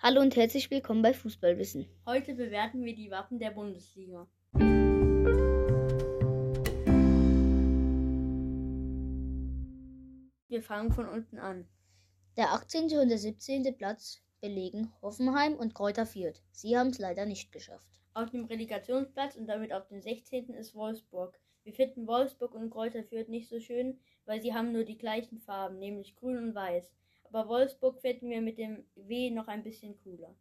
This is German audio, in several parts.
Hallo und herzlich willkommen bei Fußballwissen. Heute bewerten wir die Wappen der Bundesliga. Wir fangen von unten an. Der 18. und der 17. Platz belegen Hoffenheim und Kräuter Fürth. Sie haben es leider nicht geschafft. Auf dem Relegationsplatz und damit auf dem 16. ist Wolfsburg. Wir finden Wolfsburg und Kräuter Fürth nicht so schön, weil sie haben nur die gleichen Farben, nämlich grün und weiß. Aber Wolfsburg finden wir mit dem W noch ein bisschen cooler.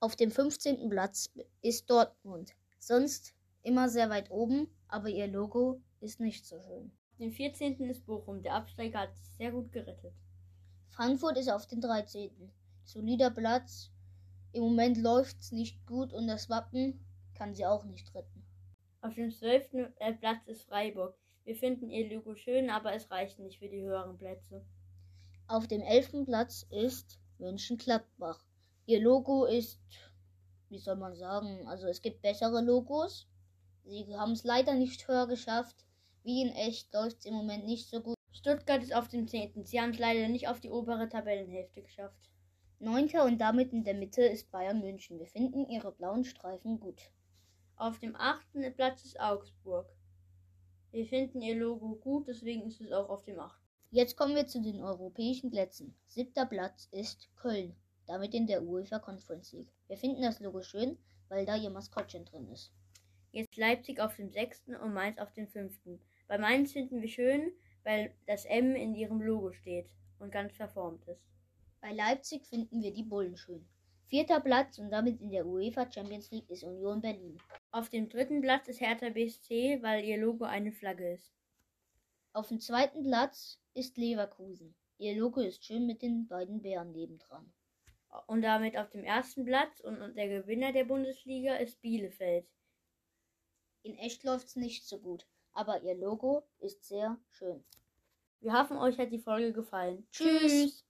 Auf dem 15. Platz ist Dortmund. Sonst immer sehr weit oben, aber ihr Logo ist nicht so schön. Auf dem 14. ist Bochum. Der Absteiger hat sich sehr gut gerettet. Frankfurt ist auf dem 13. Solider Platz. Im Moment läuft es nicht gut und das Wappen kann sie auch nicht retten. Auf dem 12. Äh, Platz ist Freiburg. Wir finden ihr Logo schön, aber es reicht nicht für die höheren Plätze. Auf dem 11. Platz ist Mönchengladbach. Ihr Logo ist, wie soll man sagen, also es gibt bessere Logos. Sie haben es leider nicht höher geschafft. Wie in echt läuft es im Moment nicht so gut. Stuttgart ist auf dem 10. Sie haben es leider nicht auf die obere Tabellenhälfte geschafft. Neunter und damit in der Mitte ist Bayern München. Wir finden ihre blauen Streifen gut. Auf dem 8. Platz ist Augsburg. Wir finden ihr Logo gut, deswegen ist es auch auf dem 8. Jetzt kommen wir zu den europäischen Plätzen. Siebter Platz ist Köln damit in der UEFA Conference League. Wir finden das Logo schön, weil da ihr Maskottchen drin ist. Jetzt Leipzig auf dem sechsten und Mainz auf dem fünften. Bei Mainz finden wir schön, weil das M in ihrem Logo steht und ganz verformt ist. Bei Leipzig finden wir die Bullen schön. Vierter Platz und damit in der UEFA Champions League ist Union Berlin. Auf dem dritten Platz ist Hertha BSC, weil ihr Logo eine Flagge ist. Auf dem zweiten Platz ist Leverkusen. Ihr Logo ist schön mit den beiden Bären nebendran und damit auf dem ersten Platz und, und der Gewinner der Bundesliga ist Bielefeld. In echt läuft es nicht so gut, aber ihr Logo ist sehr schön. Wir hoffen, euch hat die Folge gefallen. Tschüss. Tschüss.